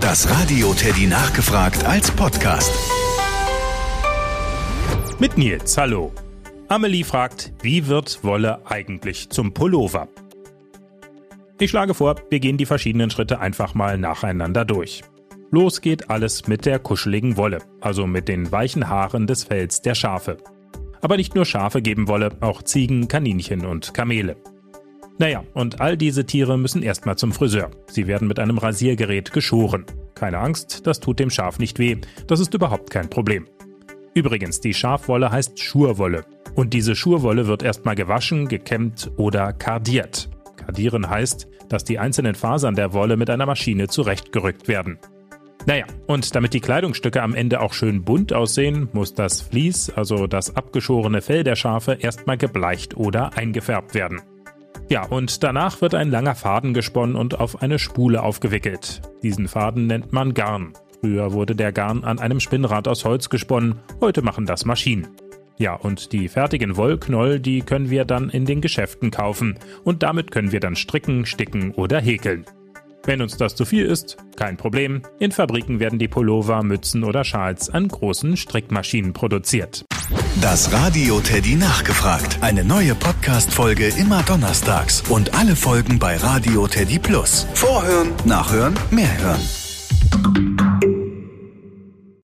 Das Radio Teddy nachgefragt als Podcast. Mit Nils, hallo. Amelie fragt, wie wird Wolle eigentlich zum Pullover? Ich schlage vor, wir gehen die verschiedenen Schritte einfach mal nacheinander durch. Los geht alles mit der kuscheligen Wolle, also mit den weichen Haaren des Fells der Schafe. Aber nicht nur Schafe geben Wolle, auch Ziegen, Kaninchen und Kamele. Naja, und all diese Tiere müssen erstmal zum Friseur. Sie werden mit einem Rasiergerät geschoren. Keine Angst, das tut dem Schaf nicht weh. Das ist überhaupt kein Problem. Übrigens, die Schafwolle heißt Schurwolle. Und diese Schurwolle wird erstmal gewaschen, gekämmt oder kardiert. Kardieren heißt, dass die einzelnen Fasern der Wolle mit einer Maschine zurechtgerückt werden. Naja, und damit die Kleidungsstücke am Ende auch schön bunt aussehen, muss das Vlies, also das abgeschorene Fell der Schafe, erstmal gebleicht oder eingefärbt werden. Ja, und danach wird ein langer Faden gesponnen und auf eine Spule aufgewickelt. Diesen Faden nennt man Garn. Früher wurde der Garn an einem Spinnrad aus Holz gesponnen, heute machen das Maschinen. Ja, und die fertigen Wollknoll, die können wir dann in den Geschäften kaufen und damit können wir dann stricken, sticken oder häkeln. Wenn uns das zu viel ist, kein Problem. In Fabriken werden die Pullover, Mützen oder Schals an großen Strickmaschinen produziert. Das Radio Teddy nachgefragt. Eine neue Podcast-Folge immer donnerstags und alle Folgen bei Radio Teddy Plus. Vorhören, nachhören, mehr hören.